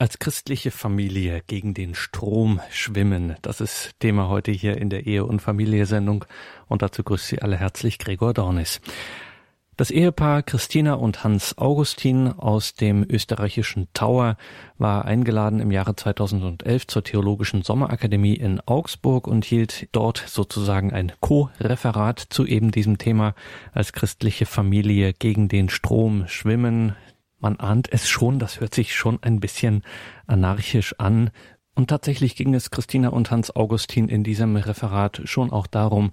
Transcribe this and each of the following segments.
Als christliche Familie gegen den Strom schwimmen, das ist Thema heute hier in der Ehe- und Familie-Sendung und dazu grüßt Sie alle herzlich Gregor Dornis. Das Ehepaar Christina und Hans Augustin aus dem österreichischen Tower war eingeladen im Jahre 2011 zur Theologischen Sommerakademie in Augsburg und hielt dort sozusagen ein Co-Referat zu eben diesem Thema als christliche Familie gegen den Strom schwimmen. Man ahnt es schon, das hört sich schon ein bisschen anarchisch an. Und tatsächlich ging es Christina und Hans Augustin in diesem Referat schon auch darum,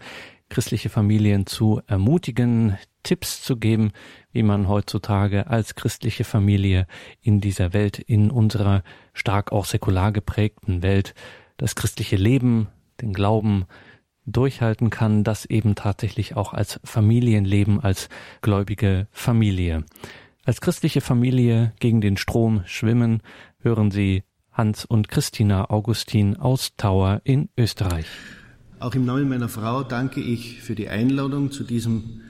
christliche Familien zu ermutigen, Tipps zu geben, wie man heutzutage als christliche Familie in dieser Welt, in unserer stark auch säkular geprägten Welt, das christliche Leben, den Glauben durchhalten kann, das eben tatsächlich auch als Familienleben, als gläubige Familie. Als christliche Familie gegen den Strom schwimmen, hören Sie Hans und Christina Augustin aus Tauer in Österreich. Auch im Namen meiner Frau danke ich für die Einladung zu, diesem,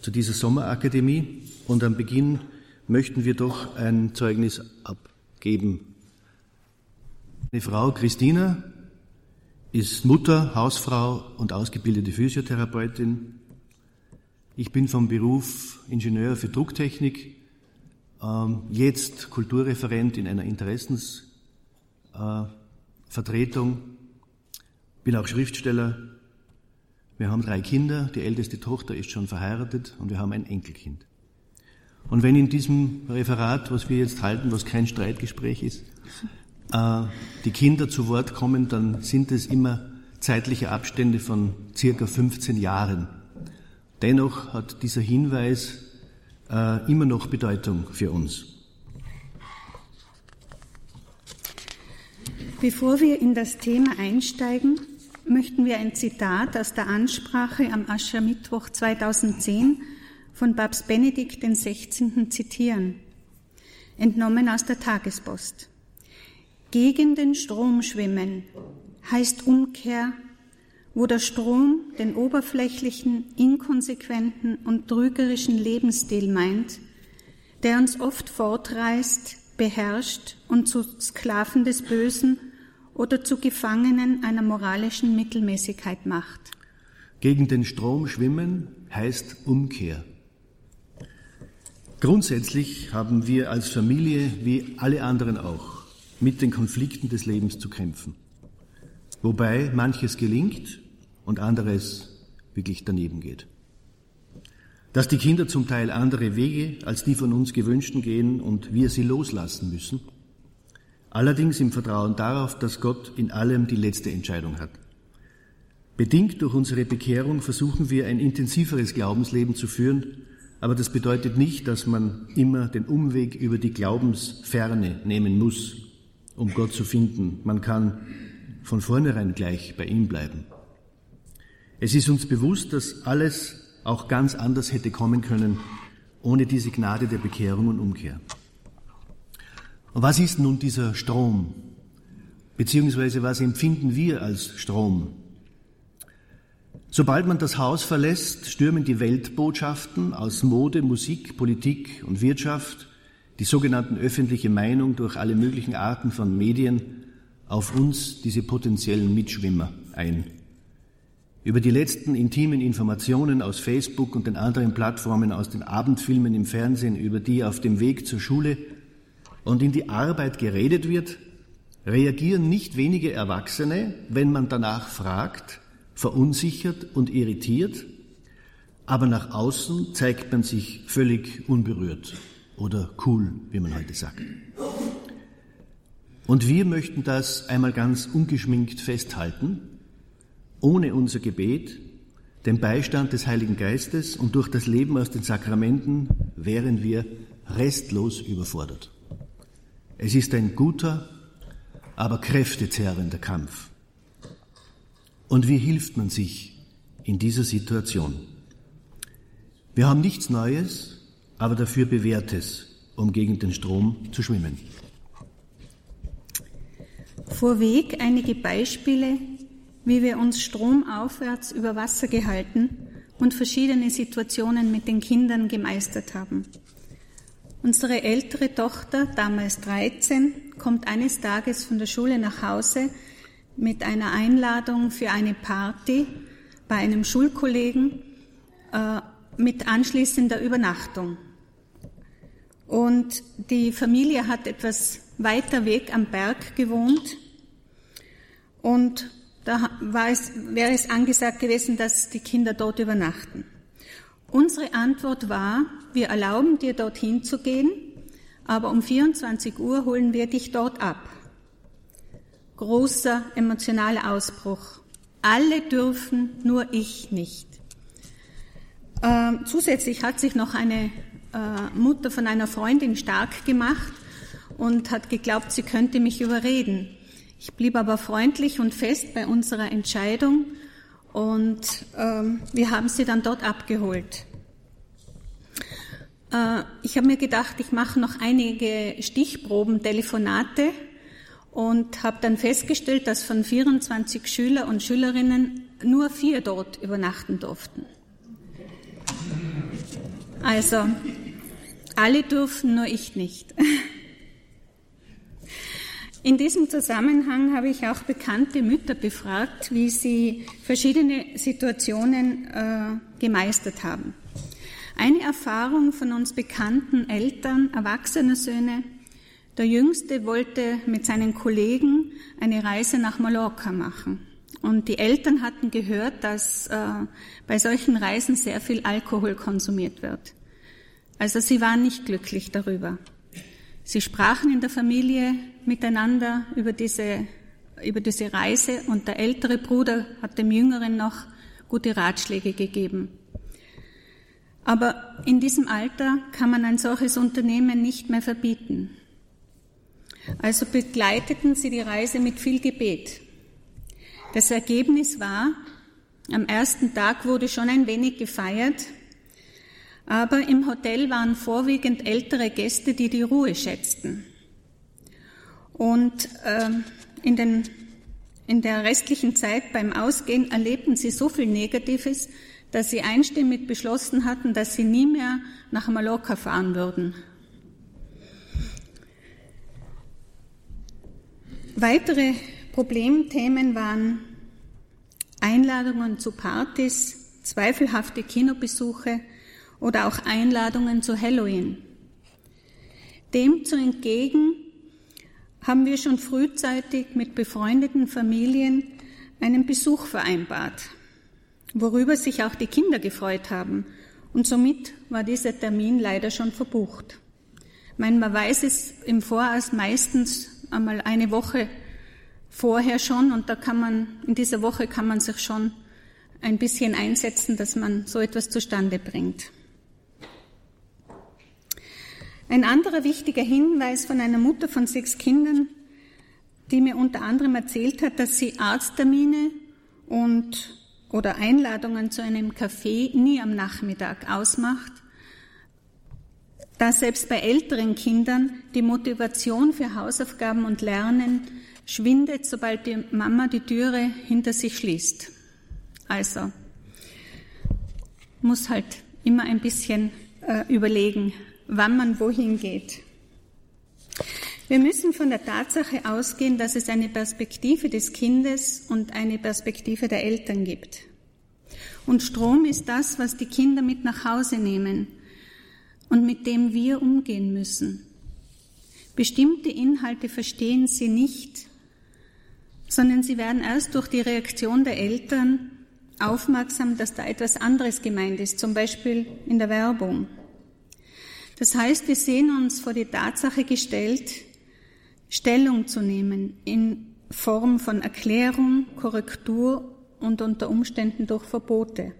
zu dieser Sommerakademie und am Beginn möchten wir doch ein Zeugnis abgeben. Meine Frau Christina ist Mutter, Hausfrau und ausgebildete Physiotherapeutin. Ich bin vom Beruf Ingenieur für Drucktechnik jetzt Kulturreferent in einer Interessensvertretung, bin auch Schriftsteller. Wir haben drei Kinder, die älteste Tochter ist schon verheiratet und wir haben ein Enkelkind. Und wenn in diesem Referat, was wir jetzt halten, was kein Streitgespräch ist, äh, die Kinder zu Wort kommen, dann sind es immer zeitliche Abstände von circa 15 Jahren. Dennoch hat dieser Hinweis äh, immer noch Bedeutung für uns. Bevor wir in das Thema einsteigen, möchten wir ein Zitat aus der Ansprache am Aschermittwoch 2010 von Papst Benedikt XVI. zitieren, entnommen aus der Tagespost. Gegen den Strom schwimmen heißt Umkehr wo der Strom den oberflächlichen, inkonsequenten und trügerischen Lebensstil meint, der uns oft fortreißt, beherrscht und zu Sklaven des Bösen oder zu Gefangenen einer moralischen Mittelmäßigkeit macht. Gegen den Strom schwimmen heißt Umkehr. Grundsätzlich haben wir als Familie, wie alle anderen auch, mit den Konflikten des Lebens zu kämpfen. Wobei manches gelingt und anderes wirklich daneben geht. Dass die Kinder zum Teil andere Wege als die von uns gewünschten gehen und wir sie loslassen müssen, allerdings im Vertrauen darauf, dass Gott in allem die letzte Entscheidung hat. Bedingt durch unsere Bekehrung versuchen wir ein intensiveres Glaubensleben zu führen, aber das bedeutet nicht, dass man immer den Umweg über die Glaubensferne nehmen muss, um Gott zu finden. Man kann von vornherein gleich bei ihm bleiben. Es ist uns bewusst, dass alles auch ganz anders hätte kommen können, ohne diese Gnade der Bekehrung und Umkehr. Und was ist nun dieser Strom? Beziehungsweise was empfinden wir als Strom? Sobald man das Haus verlässt, stürmen die Weltbotschaften aus Mode, Musik, Politik und Wirtschaft, die sogenannten öffentliche Meinung durch alle möglichen Arten von Medien auf uns, diese potenziellen Mitschwimmer, ein. Über die letzten intimen Informationen aus Facebook und den anderen Plattformen, aus den Abendfilmen im Fernsehen, über die auf dem Weg zur Schule und in die Arbeit geredet wird, reagieren nicht wenige Erwachsene, wenn man danach fragt, verunsichert und irritiert, aber nach außen zeigt man sich völlig unberührt oder cool, wie man heute sagt. Und wir möchten das einmal ganz ungeschminkt festhalten ohne unser Gebet, den Beistand des Heiligen Geistes und durch das Leben aus den Sakramenten wären wir restlos überfordert. Es ist ein guter, aber kräftezerrender Kampf. Und wie hilft man sich in dieser Situation? Wir haben nichts Neues, aber dafür Bewährtes, um gegen den Strom zu schwimmen. Vorweg einige Beispiele, wie wir uns stromaufwärts über Wasser gehalten und verschiedene Situationen mit den Kindern gemeistert haben. Unsere ältere Tochter, damals 13, kommt eines Tages von der Schule nach Hause mit einer Einladung für eine Party bei einem Schulkollegen äh, mit anschließender Übernachtung. Und die Familie hat etwas weiter weg am Berg gewohnt und da war es, wäre es angesagt gewesen, dass die Kinder dort übernachten. Unsere Antwort war, wir erlauben dir dorthin zu gehen, aber um 24 Uhr holen wir dich dort ab. Großer emotionaler Ausbruch. Alle dürfen, nur ich nicht. Ähm, zusätzlich hat sich noch eine äh, Mutter von einer Freundin stark gemacht und hat geglaubt, sie könnte mich überreden. Ich blieb aber freundlich und fest bei unserer Entscheidung und ähm, wir haben sie dann dort abgeholt. Äh, ich habe mir gedacht, ich mache noch einige Stichproben, Telefonate und habe dann festgestellt, dass von 24 Schüler und Schülerinnen nur vier dort übernachten durften. Also, alle durften, nur ich nicht. In diesem Zusammenhang habe ich auch bekannte Mütter befragt, wie sie verschiedene Situationen äh, gemeistert haben. Eine Erfahrung von uns bekannten Eltern, erwachsener Söhne, der Jüngste wollte mit seinen Kollegen eine Reise nach Mallorca machen. Und die Eltern hatten gehört, dass äh, bei solchen Reisen sehr viel Alkohol konsumiert wird. Also sie waren nicht glücklich darüber. Sie sprachen in der Familie miteinander über diese, über diese Reise und der ältere Bruder hat dem Jüngeren noch gute Ratschläge gegeben. Aber in diesem Alter kann man ein solches Unternehmen nicht mehr verbieten. Also begleiteten sie die Reise mit viel Gebet. Das Ergebnis war, am ersten Tag wurde schon ein wenig gefeiert, aber im Hotel waren vorwiegend ältere Gäste, die die Ruhe schätzten. Und äh, in, den, in der restlichen Zeit beim Ausgehen erlebten sie so viel Negatives, dass sie einstimmig beschlossen hatten, dass sie nie mehr nach Mallorca fahren würden. Weitere Problemthemen waren Einladungen zu Partys, zweifelhafte Kinobesuche, oder auch Einladungen zu Halloween. Dem zu entgegen haben wir schon frühzeitig mit befreundeten Familien einen Besuch vereinbart, worüber sich auch die Kinder gefreut haben. Und somit war dieser Termin leider schon verbucht. Man weiß es im Voraus meistens einmal eine Woche vorher schon und da kann man, in dieser Woche kann man sich schon ein bisschen einsetzen, dass man so etwas zustande bringt. Ein anderer wichtiger Hinweis von einer Mutter von sechs Kindern, die mir unter anderem erzählt hat, dass sie Arzttermine und oder Einladungen zu einem Café nie am Nachmittag ausmacht, da selbst bei älteren Kindern die Motivation für Hausaufgaben und Lernen schwindet, sobald die Mama die Türe hinter sich schließt. Also muss halt immer ein bisschen äh, überlegen, wann man wohin geht. Wir müssen von der Tatsache ausgehen, dass es eine Perspektive des Kindes und eine Perspektive der Eltern gibt. Und Strom ist das, was die Kinder mit nach Hause nehmen und mit dem wir umgehen müssen. Bestimmte Inhalte verstehen sie nicht, sondern sie werden erst durch die Reaktion der Eltern aufmerksam, dass da etwas anderes gemeint ist, zum Beispiel in der Werbung. Das heißt, wir sehen uns vor die Tatsache gestellt, Stellung zu nehmen in Form von Erklärung, Korrektur und unter Umständen durch Verbote.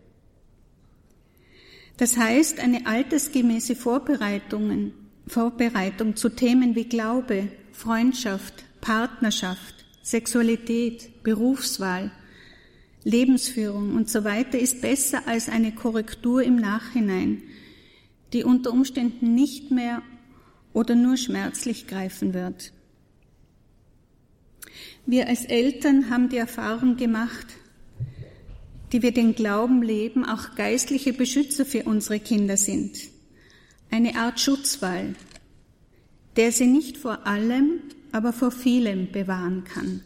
Das heißt, eine altersgemäße Vorbereitung, Vorbereitung zu Themen wie Glaube, Freundschaft, Partnerschaft, Sexualität, Berufswahl, Lebensführung und so weiter ist besser als eine Korrektur im Nachhinein, die unter Umständen nicht mehr oder nur schmerzlich greifen wird. Wir als Eltern haben die Erfahrung gemacht, die wir den Glauben leben, auch geistliche Beschützer für unsere Kinder sind. Eine Art Schutzwall, der sie nicht vor allem, aber vor vielem bewahren kann,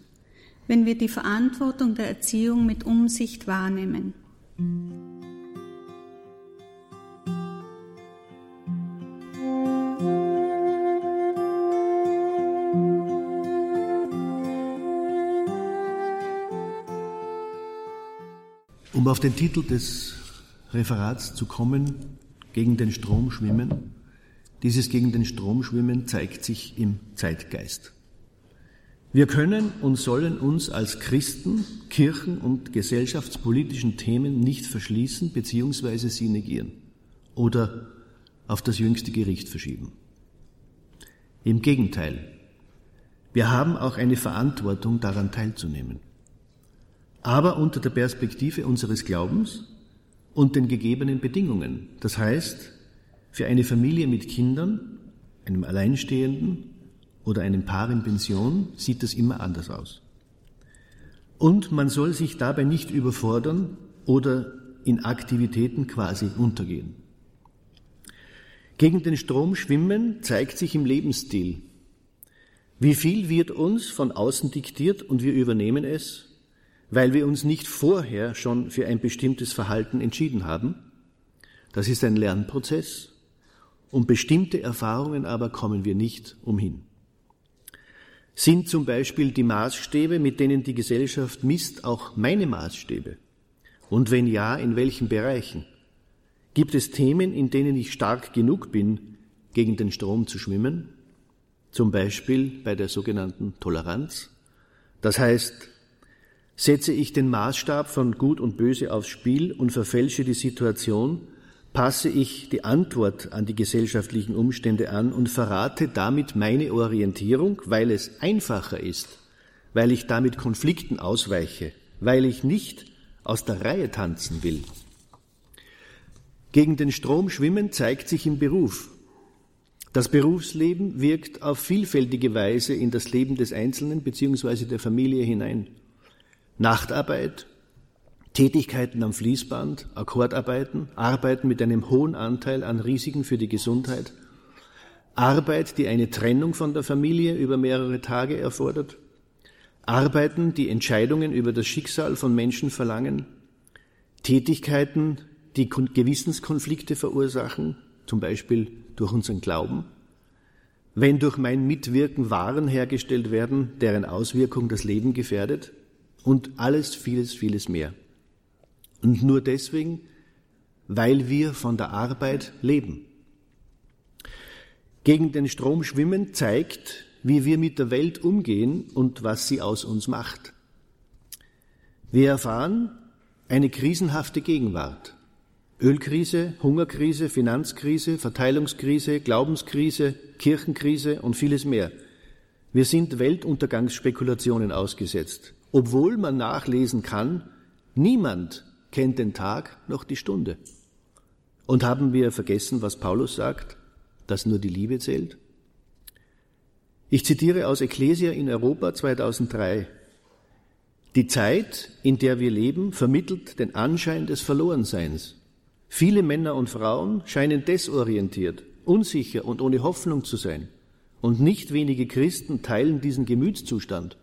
wenn wir die Verantwortung der Erziehung mit Umsicht wahrnehmen. Auf den Titel des Referats zu kommen, gegen den Strom schwimmen, dieses gegen den Strom schwimmen zeigt sich im Zeitgeist. Wir können und sollen uns als Christen kirchen- und gesellschaftspolitischen Themen nicht verschließen bzw. sie negieren oder auf das jüngste Gericht verschieben. Im Gegenteil, wir haben auch eine Verantwortung daran teilzunehmen. Aber unter der Perspektive unseres Glaubens und den gegebenen Bedingungen. Das heißt, für eine Familie mit Kindern, einem Alleinstehenden oder einem Paar in Pension sieht das immer anders aus. Und man soll sich dabei nicht überfordern oder in Aktivitäten quasi untergehen. Gegen den Strom schwimmen zeigt sich im Lebensstil. Wie viel wird uns von außen diktiert und wir übernehmen es, weil wir uns nicht vorher schon für ein bestimmtes Verhalten entschieden haben? Das ist ein Lernprozess um bestimmte Erfahrungen aber kommen wir nicht umhin. Sind zum Beispiel die Maßstäbe, mit denen die Gesellschaft misst, auch meine Maßstäbe? Und wenn ja, in welchen Bereichen? Gibt es Themen, in denen ich stark genug bin, gegen den Strom zu schwimmen? Zum Beispiel bei der sogenannten Toleranz. Das heißt, setze ich den Maßstab von Gut und Böse aufs Spiel und verfälsche die Situation, passe ich die Antwort an die gesellschaftlichen Umstände an und verrate damit meine Orientierung, weil es einfacher ist, weil ich damit Konflikten ausweiche, weil ich nicht aus der Reihe tanzen will. Gegen den Strom schwimmen zeigt sich im Beruf. Das Berufsleben wirkt auf vielfältige Weise in das Leben des Einzelnen bzw. der Familie hinein. Nachtarbeit, Tätigkeiten am Fließband, Akkordarbeiten, Arbeiten mit einem hohen Anteil an Risiken für die Gesundheit, Arbeit, die eine Trennung von der Familie über mehrere Tage erfordert, Arbeiten, die Entscheidungen über das Schicksal von Menschen verlangen, Tätigkeiten, die Gewissenskonflikte verursachen, zum Beispiel durch unseren Glauben, wenn durch mein Mitwirken Waren hergestellt werden, deren Auswirkung das Leben gefährdet und alles, vieles, vieles mehr. Und nur deswegen, weil wir von der Arbeit leben. Gegen den Strom schwimmen zeigt, wie wir mit der Welt umgehen und was sie aus uns macht. Wir erfahren eine krisenhafte Gegenwart. Ölkrise, Hungerkrise, Finanzkrise, Verteilungskrise, Glaubenskrise, Kirchenkrise und vieles mehr. Wir sind Weltuntergangsspekulationen ausgesetzt, obwohl man nachlesen kann, niemand kennt den Tag noch die Stunde. Und haben wir vergessen, was Paulus sagt, dass nur die Liebe zählt? Ich zitiere aus Ecclesia in Europa 2003. Die Zeit, in der wir leben, vermittelt den Anschein des Verlorenseins. Viele Männer und Frauen scheinen desorientiert, unsicher und ohne Hoffnung zu sein. Und nicht wenige Christen teilen diesen Gemütszustand.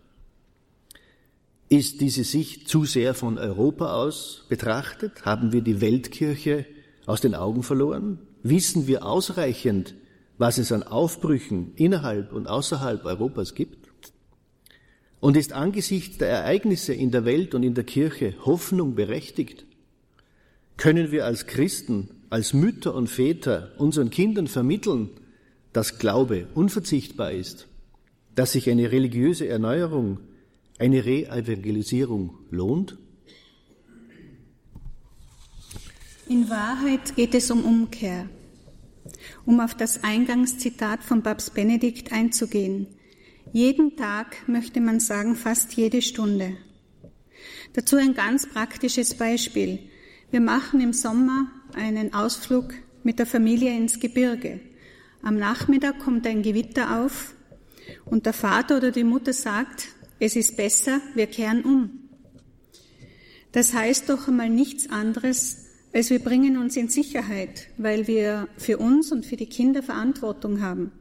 Ist diese Sicht zu sehr von Europa aus betrachtet? Haben wir die Weltkirche aus den Augen verloren? Wissen wir ausreichend, was es an Aufbrüchen innerhalb und außerhalb Europas gibt? Und ist angesichts der Ereignisse in der Welt und in der Kirche Hoffnung berechtigt? Können wir als Christen, als Mütter und Väter unseren Kindern vermitteln, dass Glaube unverzichtbar ist, dass sich eine religiöse Erneuerung eine Re-Evangelisierung lohnt? In Wahrheit geht es um Umkehr. Um auf das Eingangszitat von Papst Benedikt einzugehen. Jeden Tag möchte man sagen, fast jede Stunde. Dazu ein ganz praktisches Beispiel. Wir machen im Sommer einen Ausflug mit der Familie ins Gebirge. Am Nachmittag kommt ein Gewitter auf und der Vater oder die Mutter sagt, es ist besser, wir kehren um. Das heißt doch einmal nichts anderes, als wir bringen uns in Sicherheit, weil wir für uns und für die Kinder Verantwortung haben.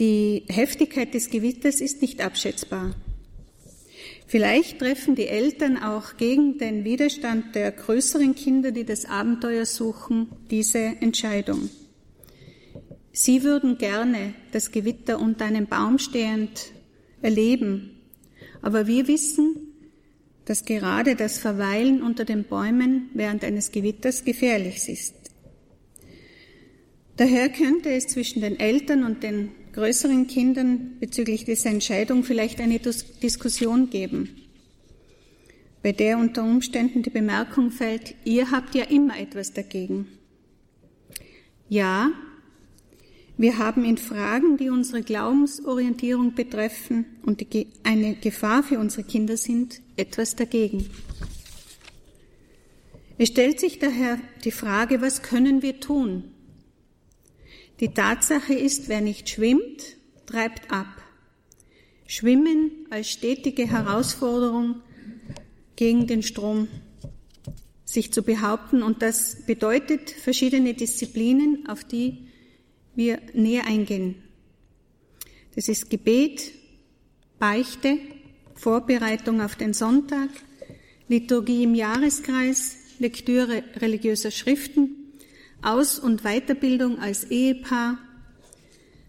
Die Heftigkeit des Gewitters ist nicht abschätzbar. Vielleicht treffen die Eltern auch gegen den Widerstand der größeren Kinder, die das Abenteuer suchen, diese Entscheidung. Sie würden gerne das Gewitter unter einem Baum stehend erleben, aber wir wissen, dass gerade das Verweilen unter den Bäumen während eines Gewitters gefährlich ist. Daher könnte es zwischen den Eltern und den größeren Kindern bezüglich dieser Entscheidung vielleicht eine Diskussion geben, bei der unter Umständen die Bemerkung fällt, ihr habt ja immer etwas dagegen. Ja, wir haben in Fragen, die unsere Glaubensorientierung betreffen und die eine Gefahr für unsere Kinder sind, etwas dagegen. Es stellt sich daher die Frage, was können wir tun? Die Tatsache ist, wer nicht schwimmt, treibt ab. Schwimmen als stetige Herausforderung gegen den Strom sich zu behaupten und das bedeutet verschiedene Disziplinen, auf die wir näher eingehen. Das ist Gebet, Beichte, Vorbereitung auf den Sonntag, Liturgie im Jahreskreis, Lektüre religiöser Schriften, Aus- und Weiterbildung als Ehepaar,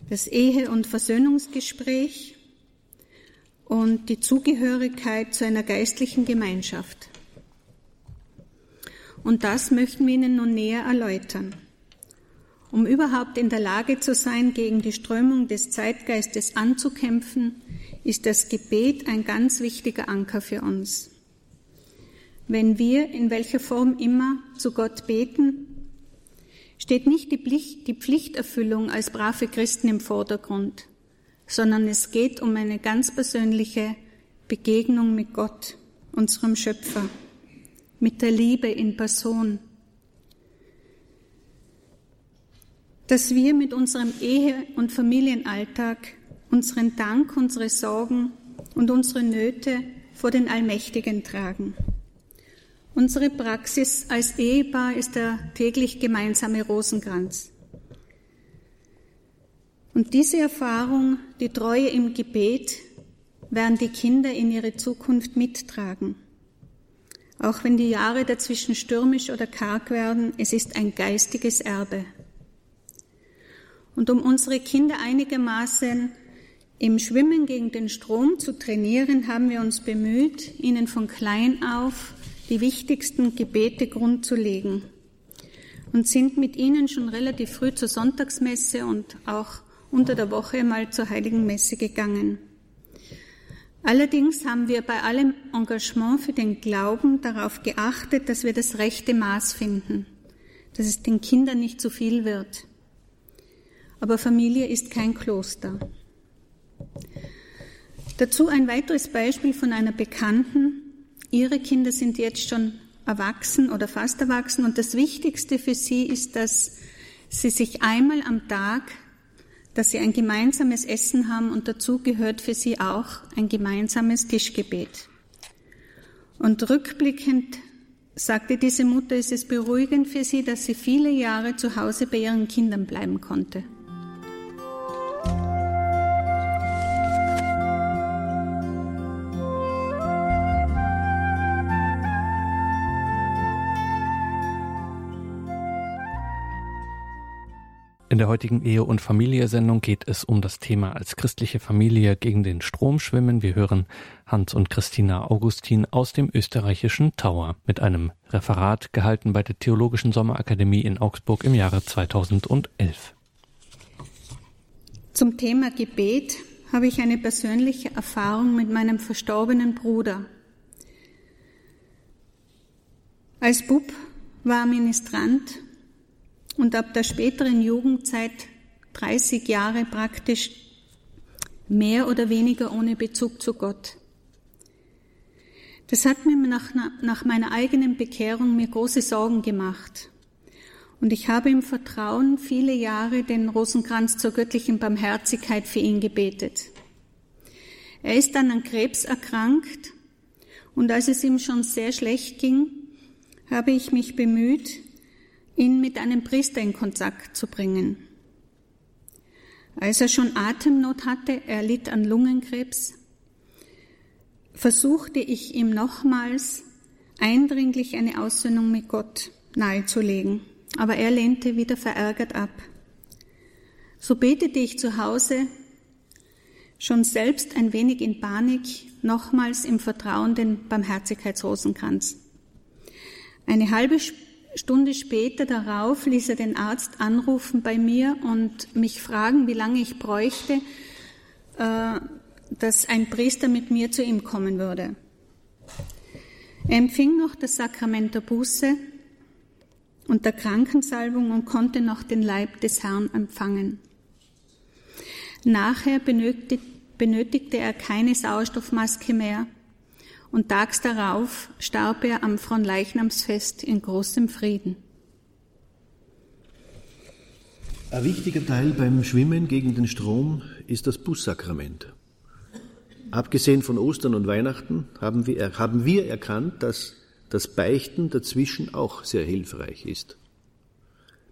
das Ehe- und Versöhnungsgespräch und die Zugehörigkeit zu einer geistlichen Gemeinschaft. Und das möchten wir Ihnen nun näher erläutern. Um überhaupt in der Lage zu sein, gegen die Strömung des Zeitgeistes anzukämpfen, ist das Gebet ein ganz wichtiger Anker für uns. Wenn wir in welcher Form immer zu Gott beten, steht nicht die, Pflicht, die Pflichterfüllung als brave Christen im Vordergrund, sondern es geht um eine ganz persönliche Begegnung mit Gott, unserem Schöpfer, mit der Liebe in Person. Dass wir mit unserem Ehe- und Familienalltag unseren Dank, unsere Sorgen und unsere Nöte vor den Allmächtigen tragen. Unsere Praxis als Ehepaar ist der täglich gemeinsame Rosenkranz. Und diese Erfahrung, die Treue im Gebet, werden die Kinder in ihre Zukunft mittragen. Auch wenn die Jahre dazwischen stürmisch oder karg werden, es ist ein geistiges Erbe. Und um unsere Kinder einigermaßen im Schwimmen gegen den Strom zu trainieren, haben wir uns bemüht, ihnen von klein auf die wichtigsten Gebete grundzulegen und sind mit ihnen schon relativ früh zur Sonntagsmesse und auch unter der Woche mal zur Heiligen Messe gegangen. Allerdings haben wir bei allem Engagement für den Glauben darauf geachtet, dass wir das rechte Maß finden, dass es den Kindern nicht zu viel wird. Aber Familie ist kein Kloster. Dazu ein weiteres Beispiel von einer Bekannten. Ihre Kinder sind jetzt schon erwachsen oder fast erwachsen und das Wichtigste für sie ist, dass sie sich einmal am Tag, dass sie ein gemeinsames Essen haben und dazu gehört für sie auch ein gemeinsames Tischgebet. Und rückblickend sagte diese Mutter, ist es beruhigend für sie, dass sie viele Jahre zu Hause bei ihren Kindern bleiben konnte. In der heutigen Ehe- und Familie-Sendung geht es um das Thema als christliche Familie gegen den Strom schwimmen. Wir hören Hans und Christina Augustin aus dem österreichischen Tower mit einem Referat gehalten bei der Theologischen Sommerakademie in Augsburg im Jahre 2011. Zum Thema Gebet habe ich eine persönliche Erfahrung mit meinem verstorbenen Bruder. Als Bub war er Ministrant und ab der späteren Jugendzeit 30 Jahre praktisch mehr oder weniger ohne Bezug zu Gott. Das hat mir nach, nach meiner eigenen Bekehrung mir große Sorgen gemacht. Und ich habe im Vertrauen viele Jahre den Rosenkranz zur göttlichen Barmherzigkeit für ihn gebetet. Er ist dann an Krebs erkrankt und als es ihm schon sehr schlecht ging, habe ich mich bemüht, ihn mit einem Priester in Kontakt zu bringen. Als er schon Atemnot hatte, er litt an Lungenkrebs, versuchte ich ihm nochmals eindringlich eine Aussöhnung mit Gott nahezulegen, aber er lehnte wieder verärgert ab. So betete ich zu Hause, schon selbst ein wenig in Panik, nochmals im Vertrauen den Barmherzigkeitsrosenkranz. Eine halbe Stunde später darauf ließ er den Arzt anrufen bei mir und mich fragen, wie lange ich bräuchte, äh, dass ein Priester mit mir zu ihm kommen würde. Er empfing noch das Sakrament der Buße und der Krankensalbung und konnte noch den Leib des Herrn empfangen. Nachher benötigte er keine Sauerstoffmaske mehr und tags darauf starb er am Fronleichnamsfest in großem Frieden. Ein wichtiger Teil beim Schwimmen gegen den Strom ist das Bußsakrament. Abgesehen von Ostern und Weihnachten haben wir, haben wir erkannt, dass das Beichten dazwischen auch sehr hilfreich ist.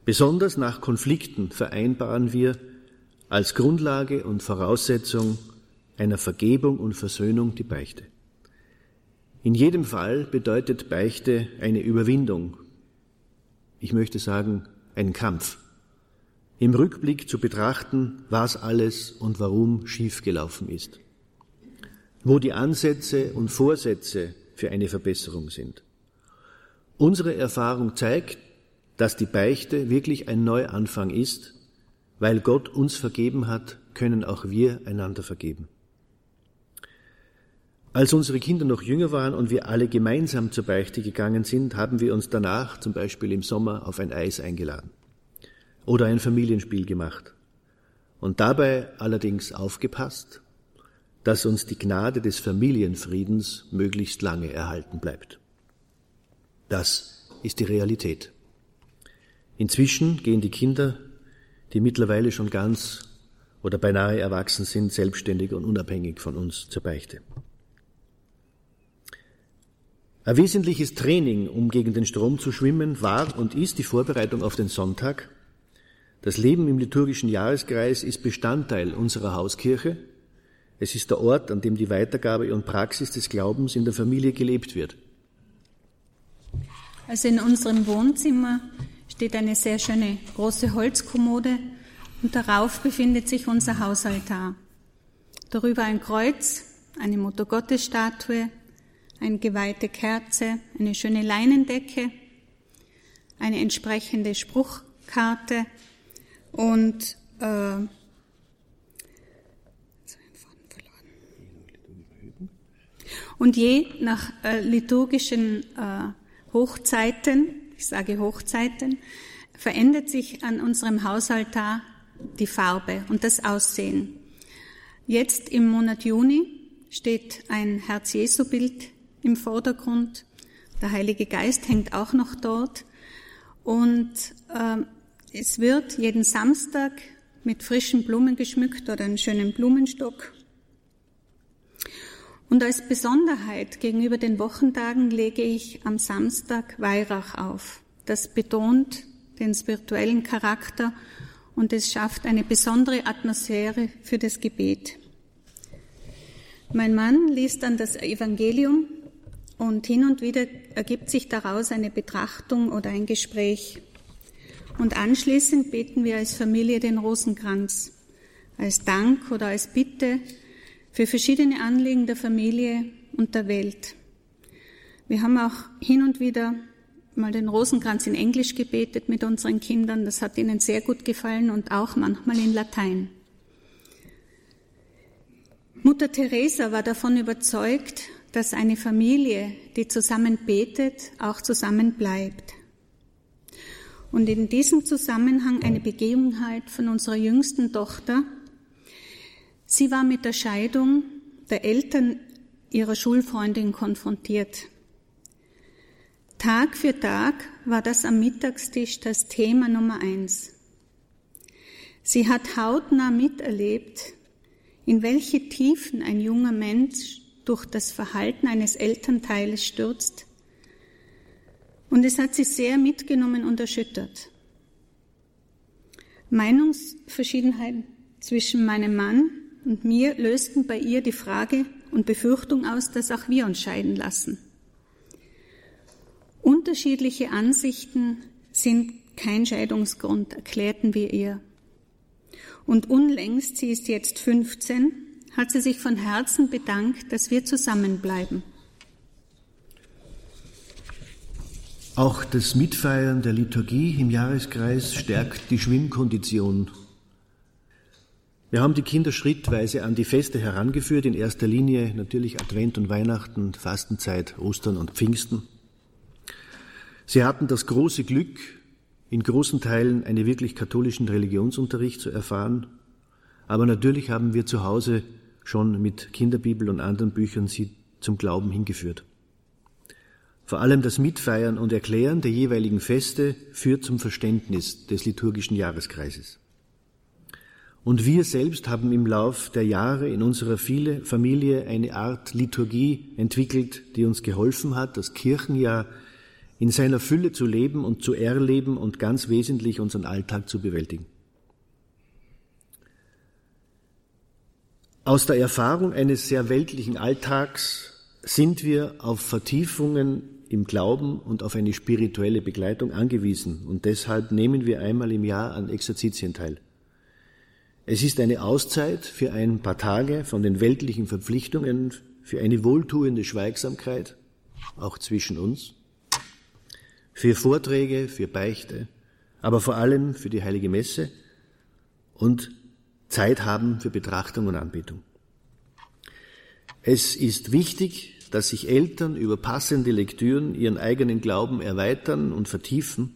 Besonders nach Konflikten vereinbaren wir als Grundlage und Voraussetzung einer Vergebung und Versöhnung die Beichte. In jedem Fall bedeutet Beichte eine Überwindung. Ich möchte sagen, ein Kampf. Im Rückblick zu betrachten, was alles und warum schiefgelaufen ist. Wo die Ansätze und Vorsätze für eine Verbesserung sind. Unsere Erfahrung zeigt, dass die Beichte wirklich ein Neuanfang ist weil Gott uns vergeben hat, können auch wir einander vergeben. Als unsere Kinder noch jünger waren und wir alle gemeinsam zur Beichte gegangen sind, haben wir uns danach zum Beispiel im Sommer auf ein Eis eingeladen oder ein Familienspiel gemacht und dabei allerdings aufgepasst, dass uns die Gnade des Familienfriedens möglichst lange erhalten bleibt. Das ist die Realität. Inzwischen gehen die Kinder die mittlerweile schon ganz oder beinahe erwachsen sind, selbstständig und unabhängig von uns zur Beichte. Ein wesentliches Training, um gegen den Strom zu schwimmen, war und ist die Vorbereitung auf den Sonntag. Das Leben im liturgischen Jahreskreis ist Bestandteil unserer Hauskirche. Es ist der Ort, an dem die Weitergabe und Praxis des Glaubens in der Familie gelebt wird. Also in unserem Wohnzimmer steht eine sehr schöne große Holzkommode und darauf befindet sich unser Hausaltar. Darüber ein Kreuz, eine Muttergottesstatue, eine geweihte Kerze, eine schöne Leinendecke, eine entsprechende Spruchkarte und äh, und je nach äh, liturgischen äh, Hochzeiten ich sage Hochzeiten, verändert sich an unserem Hausaltar die Farbe und das Aussehen. Jetzt im Monat Juni steht ein Herz-Jesu-Bild im Vordergrund. Der Heilige Geist hängt auch noch dort. Und äh, es wird jeden Samstag mit frischen Blumen geschmückt oder einen schönen Blumenstock. Und als Besonderheit gegenüber den Wochentagen lege ich am Samstag Weihrauch auf. Das betont den spirituellen Charakter und es schafft eine besondere Atmosphäre für das Gebet. Mein Mann liest dann das Evangelium und hin und wieder ergibt sich daraus eine Betrachtung oder ein Gespräch. Und anschließend beten wir als Familie den Rosenkranz, als Dank oder als Bitte für verschiedene Anliegen der Familie und der Welt. Wir haben auch hin und wieder mal den Rosenkranz in Englisch gebetet mit unseren Kindern. Das hat ihnen sehr gut gefallen und auch manchmal in Latein. Mutter Teresa war davon überzeugt, dass eine Familie, die zusammen betet, auch zusammen bleibt. Und in diesem Zusammenhang eine Begebenheit von unserer jüngsten Tochter, Sie war mit der Scheidung der Eltern ihrer Schulfreundin konfrontiert. Tag für Tag war das am Mittagstisch das Thema Nummer eins. Sie hat hautnah miterlebt, in welche Tiefen ein junger Mensch durch das Verhalten eines Elternteiles stürzt. Und es hat sie sehr mitgenommen und erschüttert. Meinungsverschiedenheiten zwischen meinem Mann und mir lösten bei ihr die Frage und Befürchtung aus, dass auch wir uns scheiden lassen. Unterschiedliche Ansichten sind kein Scheidungsgrund, erklärten wir ihr. Und unlängst, sie ist jetzt 15, hat sie sich von Herzen bedankt, dass wir zusammenbleiben. Auch das Mitfeiern der Liturgie im Jahreskreis stärkt die Schwimmkondition. Wir haben die Kinder schrittweise an die Feste herangeführt, in erster Linie natürlich Advent und Weihnachten, Fastenzeit, Ostern und Pfingsten. Sie hatten das große Glück, in großen Teilen einen wirklich katholischen Religionsunterricht zu erfahren, aber natürlich haben wir zu Hause schon mit Kinderbibel und anderen Büchern sie zum Glauben hingeführt. Vor allem das Mitfeiern und Erklären der jeweiligen Feste führt zum Verständnis des liturgischen Jahreskreises. Und wir selbst haben im Lauf der Jahre in unserer Familie eine Art Liturgie entwickelt, die uns geholfen hat, das Kirchenjahr in seiner Fülle zu leben und zu erleben und ganz wesentlich unseren Alltag zu bewältigen. Aus der Erfahrung eines sehr weltlichen Alltags sind wir auf Vertiefungen im Glauben und auf eine spirituelle Begleitung angewiesen und deshalb nehmen wir einmal im Jahr an Exerzitien teil. Es ist eine Auszeit für ein paar Tage von den weltlichen Verpflichtungen, für eine wohltuende Schweigsamkeit, auch zwischen uns, für Vorträge, für Beichte, aber vor allem für die heilige Messe und Zeit haben für Betrachtung und Anbetung. Es ist wichtig, dass sich Eltern über passende Lektüren ihren eigenen Glauben erweitern und vertiefen,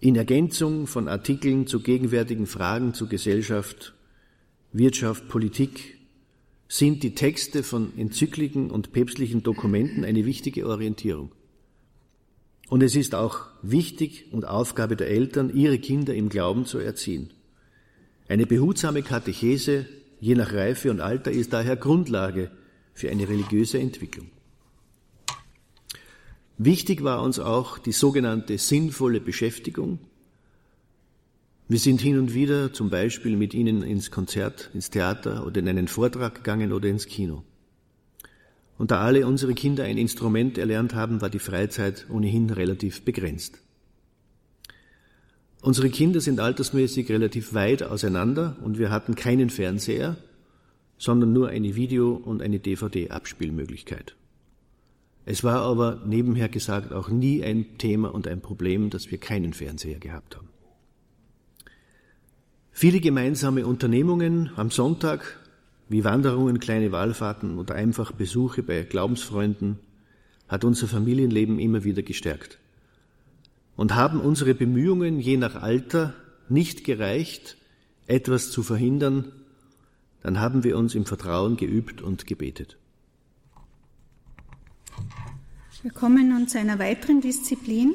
in Ergänzung von Artikeln zu gegenwärtigen Fragen zu Gesellschaft, Wirtschaft, Politik sind die Texte von Enzykliken und päpstlichen Dokumenten eine wichtige Orientierung. Und es ist auch wichtig und Aufgabe der Eltern, ihre Kinder im Glauben zu erziehen. Eine behutsame Katechese, je nach Reife und Alter, ist daher Grundlage für eine religiöse Entwicklung. Wichtig war uns auch die sogenannte sinnvolle Beschäftigung. Wir sind hin und wieder zum Beispiel mit Ihnen ins Konzert, ins Theater oder in einen Vortrag gegangen oder ins Kino. Und da alle unsere Kinder ein Instrument erlernt haben, war die Freizeit ohnehin relativ begrenzt. Unsere Kinder sind altersmäßig relativ weit auseinander und wir hatten keinen Fernseher, sondern nur eine Video- und eine DVD-Abspielmöglichkeit. Es war aber nebenher gesagt auch nie ein Thema und ein Problem, dass wir keinen Fernseher gehabt haben. Viele gemeinsame Unternehmungen am Sonntag, wie Wanderungen, kleine Wallfahrten oder einfach Besuche bei Glaubensfreunden, hat unser Familienleben immer wieder gestärkt. Und haben unsere Bemühungen je nach Alter nicht gereicht, etwas zu verhindern, dann haben wir uns im Vertrauen geübt und gebetet. Wir kommen nun zu einer weiteren Disziplin,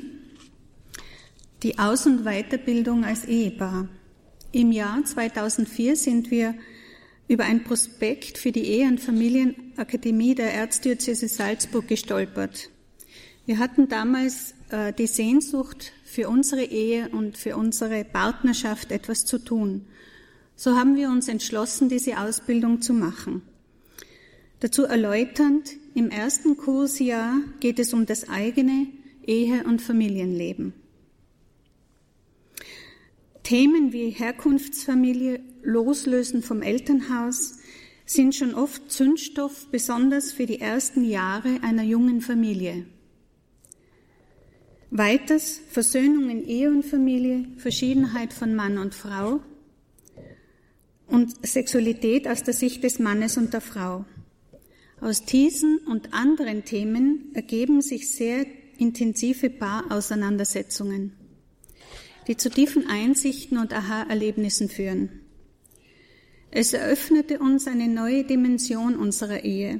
die Aus- und Weiterbildung als Ehepaar. Im Jahr 2004 sind wir über ein Prospekt für die Ehe- und Familienakademie der Erzdiözese Salzburg gestolpert. Wir hatten damals die Sehnsucht, für unsere Ehe und für unsere Partnerschaft etwas zu tun. So haben wir uns entschlossen, diese Ausbildung zu machen. Dazu erläuternd, im ersten Kursjahr geht es um das eigene Ehe- und Familienleben. Themen wie Herkunftsfamilie, Loslösen vom Elternhaus sind schon oft Zündstoff, besonders für die ersten Jahre einer jungen Familie. Weiters Versöhnung in Ehe und Familie, Verschiedenheit von Mann und Frau, und Sexualität aus der Sicht des Mannes und der Frau. Aus diesen und anderen Themen ergeben sich sehr intensive Paarauseinandersetzungen, die zu tiefen Einsichten und Aha-Erlebnissen führen. Es eröffnete uns eine neue Dimension unserer Ehe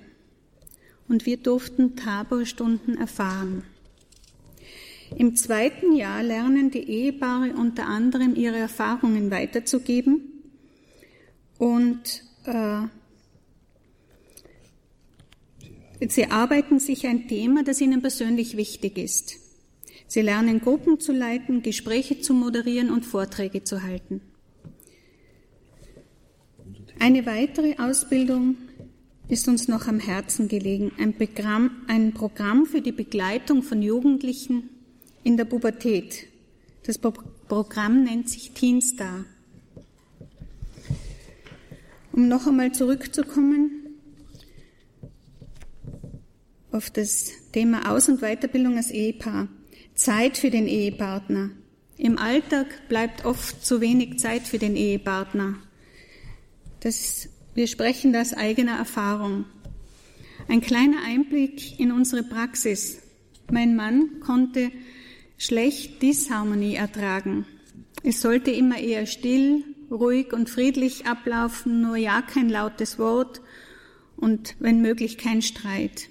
und wir durften Taborstunden erfahren. Im zweiten Jahr lernen die Ehepaare unter anderem ihre Erfahrungen weiterzugeben und äh, sie arbeiten sich ein Thema, das ihnen persönlich wichtig ist. Sie lernen Gruppen zu leiten, Gespräche zu moderieren und Vorträge zu halten. Eine weitere Ausbildung ist uns noch am Herzen gelegen, ein Programm, ein Programm für die Begleitung von Jugendlichen in der Pubertät. Das Programm nennt sich Teen Star. Um noch einmal zurückzukommen auf das Thema Aus- und Weiterbildung als Ehepaar. Zeit für den Ehepartner. Im Alltag bleibt oft zu wenig Zeit für den Ehepartner. Das, wir sprechen das eigener Erfahrung. Ein kleiner Einblick in unsere Praxis. Mein Mann konnte schlecht Disharmonie ertragen. Es sollte immer eher still, ruhig und friedlich ablaufen, nur ja kein lautes Wort und wenn möglich kein Streit.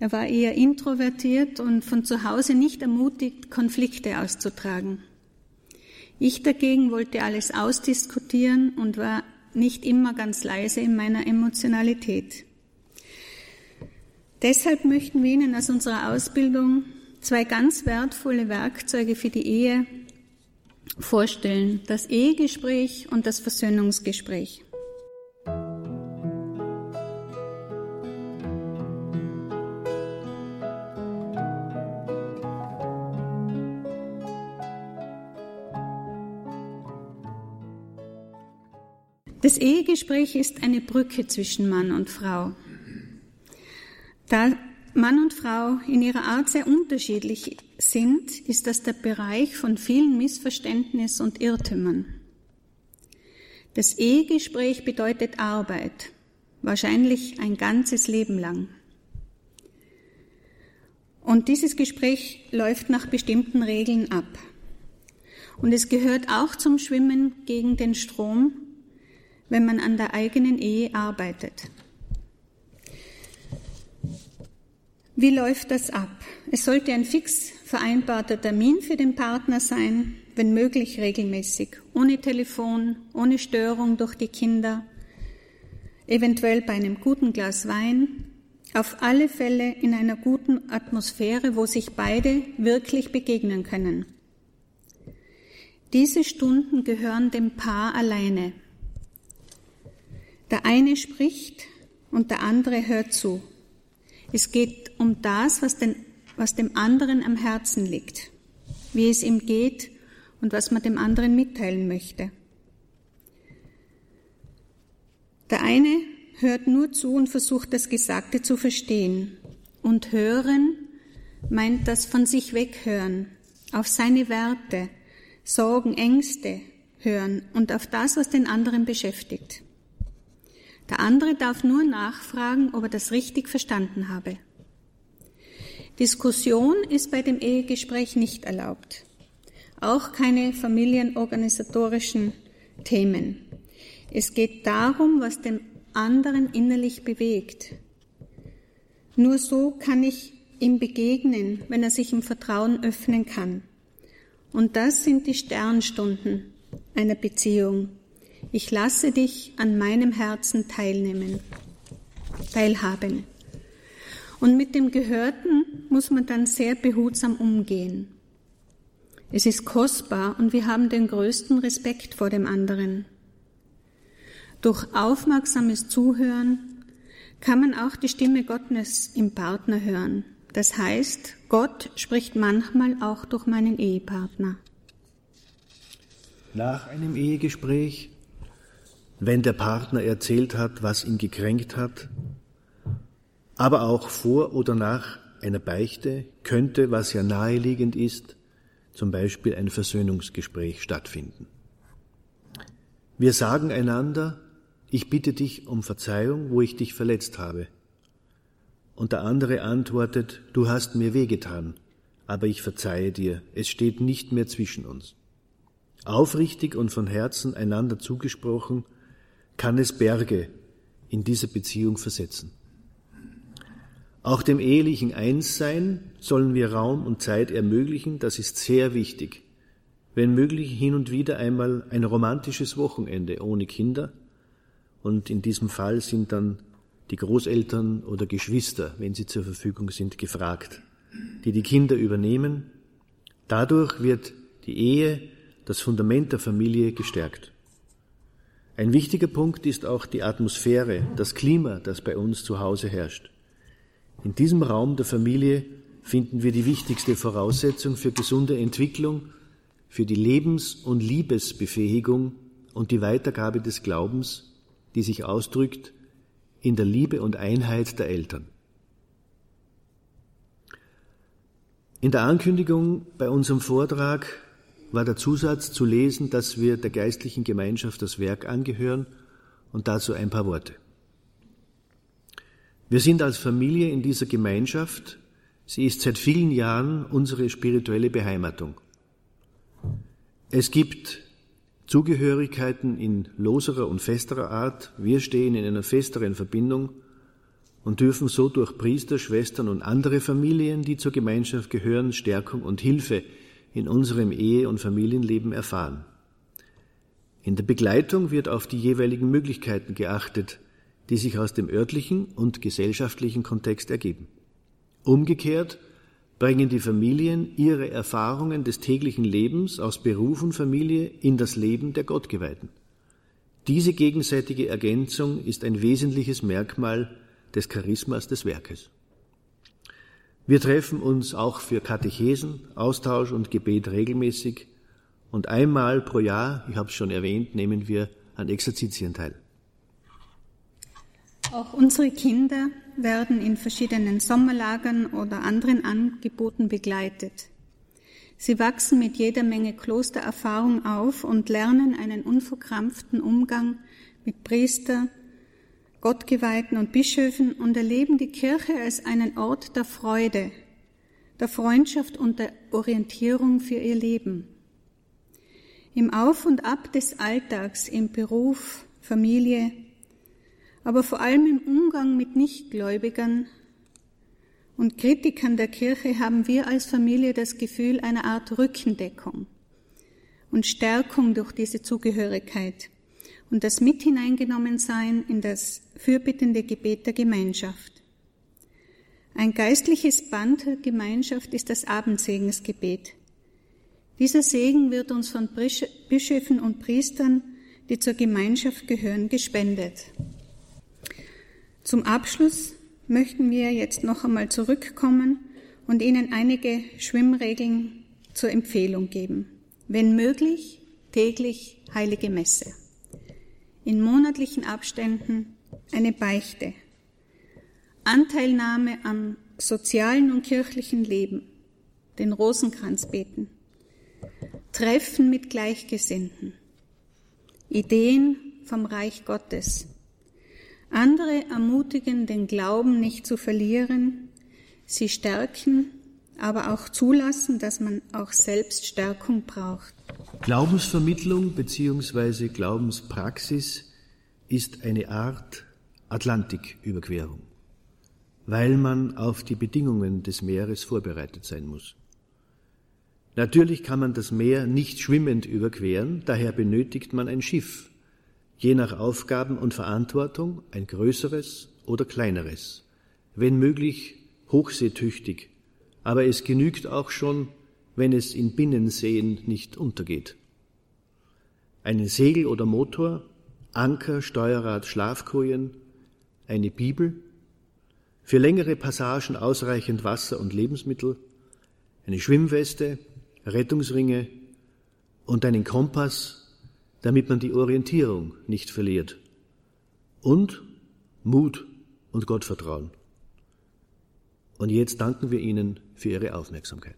Er war eher introvertiert und von zu Hause nicht ermutigt, Konflikte auszutragen. Ich dagegen wollte alles ausdiskutieren und war nicht immer ganz leise in meiner Emotionalität. Deshalb möchten wir Ihnen aus unserer Ausbildung zwei ganz wertvolle Werkzeuge für die Ehe vorstellen. Das Ehegespräch und das Versöhnungsgespräch. Das Ehegespräch ist eine Brücke zwischen Mann und Frau. Da Mann und Frau in ihrer Art sehr unterschiedlich sind, ist das der Bereich von vielen Missverständnissen und Irrtümern. Das Ehegespräch bedeutet Arbeit, wahrscheinlich ein ganzes Leben lang. Und dieses Gespräch läuft nach bestimmten Regeln ab. Und es gehört auch zum Schwimmen gegen den Strom, wenn man an der eigenen Ehe arbeitet. Wie läuft das ab? Es sollte ein fix vereinbarter Termin für den Partner sein, wenn möglich regelmäßig, ohne Telefon, ohne Störung durch die Kinder, eventuell bei einem guten Glas Wein, auf alle Fälle in einer guten Atmosphäre, wo sich beide wirklich begegnen können. Diese Stunden gehören dem Paar alleine. Der eine spricht und der andere hört zu. Es geht um das, was, den, was dem anderen am Herzen liegt, wie es ihm geht und was man dem anderen mitteilen möchte. Der eine hört nur zu und versucht das Gesagte zu verstehen. Und hören meint das von sich weghören, auf seine Werte, Sorgen, Ängste hören und auf das, was den anderen beschäftigt. Der andere darf nur nachfragen, ob er das richtig verstanden habe. Diskussion ist bei dem Ehegespräch nicht erlaubt. Auch keine familienorganisatorischen Themen. Es geht darum, was den anderen innerlich bewegt. Nur so kann ich ihm begegnen, wenn er sich im Vertrauen öffnen kann. Und das sind die Sternstunden einer Beziehung. Ich lasse dich an meinem Herzen teilnehmen, teilhaben. Und mit dem Gehörten muss man dann sehr behutsam umgehen. Es ist kostbar und wir haben den größten Respekt vor dem anderen. Durch aufmerksames Zuhören kann man auch die Stimme Gottes im Partner hören. Das heißt, Gott spricht manchmal auch durch meinen Ehepartner. Nach einem Ehegespräch wenn der Partner erzählt hat, was ihn gekränkt hat, aber auch vor oder nach einer Beichte könnte, was ja naheliegend ist, zum Beispiel ein Versöhnungsgespräch stattfinden. Wir sagen einander, ich bitte dich um Verzeihung, wo ich dich verletzt habe. Und der andere antwortet, du hast mir wehgetan, aber ich verzeihe dir, es steht nicht mehr zwischen uns. Aufrichtig und von Herzen einander zugesprochen, kann es Berge in dieser Beziehung versetzen. Auch dem ehelichen Einssein sollen wir Raum und Zeit ermöglichen, das ist sehr wichtig. Wenn möglich hin und wieder einmal ein romantisches Wochenende ohne Kinder und in diesem Fall sind dann die Großeltern oder Geschwister, wenn sie zur Verfügung sind, gefragt, die die Kinder übernehmen. Dadurch wird die Ehe, das Fundament der Familie gestärkt. Ein wichtiger Punkt ist auch die Atmosphäre, das Klima, das bei uns zu Hause herrscht. In diesem Raum der Familie finden wir die wichtigste Voraussetzung für gesunde Entwicklung, für die Lebens- und Liebesbefähigung und die Weitergabe des Glaubens, die sich ausdrückt in der Liebe und Einheit der Eltern. In der Ankündigung bei unserem Vortrag war der Zusatz zu lesen, dass wir der geistlichen Gemeinschaft das Werk angehören und dazu ein paar Worte. Wir sind als Familie in dieser Gemeinschaft, sie ist seit vielen Jahren unsere spirituelle Beheimatung. Es gibt Zugehörigkeiten in loserer und festerer Art, wir stehen in einer festeren Verbindung und dürfen so durch Priester, Schwestern und andere Familien, die zur Gemeinschaft gehören, Stärkung und Hilfe in unserem Ehe- und Familienleben erfahren. In der Begleitung wird auf die jeweiligen Möglichkeiten geachtet, die sich aus dem örtlichen und gesellschaftlichen Kontext ergeben. Umgekehrt bringen die Familien ihre Erfahrungen des täglichen Lebens aus Beruf und Familie in das Leben der Gottgeweihten. Diese gegenseitige Ergänzung ist ein wesentliches Merkmal des Charismas des Werkes. Wir treffen uns auch für Katechesen, Austausch und Gebet regelmäßig und einmal pro Jahr, ich habe es schon erwähnt, nehmen wir an Exerzitien teil. Auch unsere Kinder werden in verschiedenen Sommerlagern oder anderen Angeboten begleitet. Sie wachsen mit jeder Menge Klostererfahrung auf und lernen einen unverkrampften Umgang mit Priester, Gottgeweihten und Bischöfen und erleben die Kirche als einen Ort der Freude, der Freundschaft und der Orientierung für ihr Leben. Im Auf und Ab des Alltags, im Beruf, Familie, aber vor allem im Umgang mit Nichtgläubigern und Kritikern der Kirche haben wir als Familie das Gefühl einer Art Rückendeckung und Stärkung durch diese Zugehörigkeit und das mit hineingenommen sein in das fürbittende Gebet der Gemeinschaft. Ein geistliches Band der Gemeinschaft ist das Abendsegensgebet. Dieser Segen wird uns von Bischöfen und Priestern, die zur Gemeinschaft gehören, gespendet. Zum Abschluss möchten wir jetzt noch einmal zurückkommen und Ihnen einige Schwimmregeln zur Empfehlung geben. Wenn möglich, täglich heilige Messe in monatlichen Abständen eine Beichte, Anteilnahme am sozialen und kirchlichen Leben, den Rosenkranz beten, Treffen mit Gleichgesinnten, Ideen vom Reich Gottes, andere ermutigen, den Glauben nicht zu verlieren, sie stärken, aber auch zulassen, dass man auch selbst Stärkung braucht. Glaubensvermittlung bzw. Glaubenspraxis ist eine Art Atlantiküberquerung, weil man auf die Bedingungen des Meeres vorbereitet sein muss. Natürlich kann man das Meer nicht schwimmend überqueren, daher benötigt man ein Schiff, je nach Aufgaben und Verantwortung ein größeres oder kleineres, wenn möglich hochseetüchtig, aber es genügt auch schon wenn es in Binnenseen nicht untergeht. Einen Segel oder Motor, Anker, Steuerrad, Schlafkojen, eine Bibel, für längere Passagen ausreichend Wasser und Lebensmittel, eine Schwimmweste, Rettungsringe und einen Kompass, damit man die Orientierung nicht verliert. Und Mut und Gottvertrauen. Und jetzt danken wir Ihnen für Ihre Aufmerksamkeit.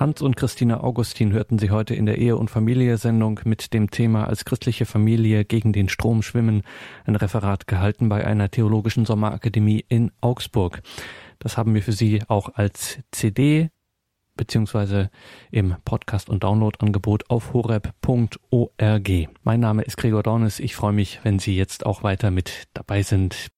Hans und Christina Augustin hörten Sie heute in der Ehe- und Familie-Sendung mit dem Thema als christliche Familie gegen den Strom schwimmen, ein Referat gehalten bei einer theologischen Sommerakademie in Augsburg. Das haben wir für Sie auch als CD beziehungsweise im Podcast- und Download-Angebot auf horeb.org. Mein Name ist Gregor Dornes. Ich freue mich, wenn Sie jetzt auch weiter mit dabei sind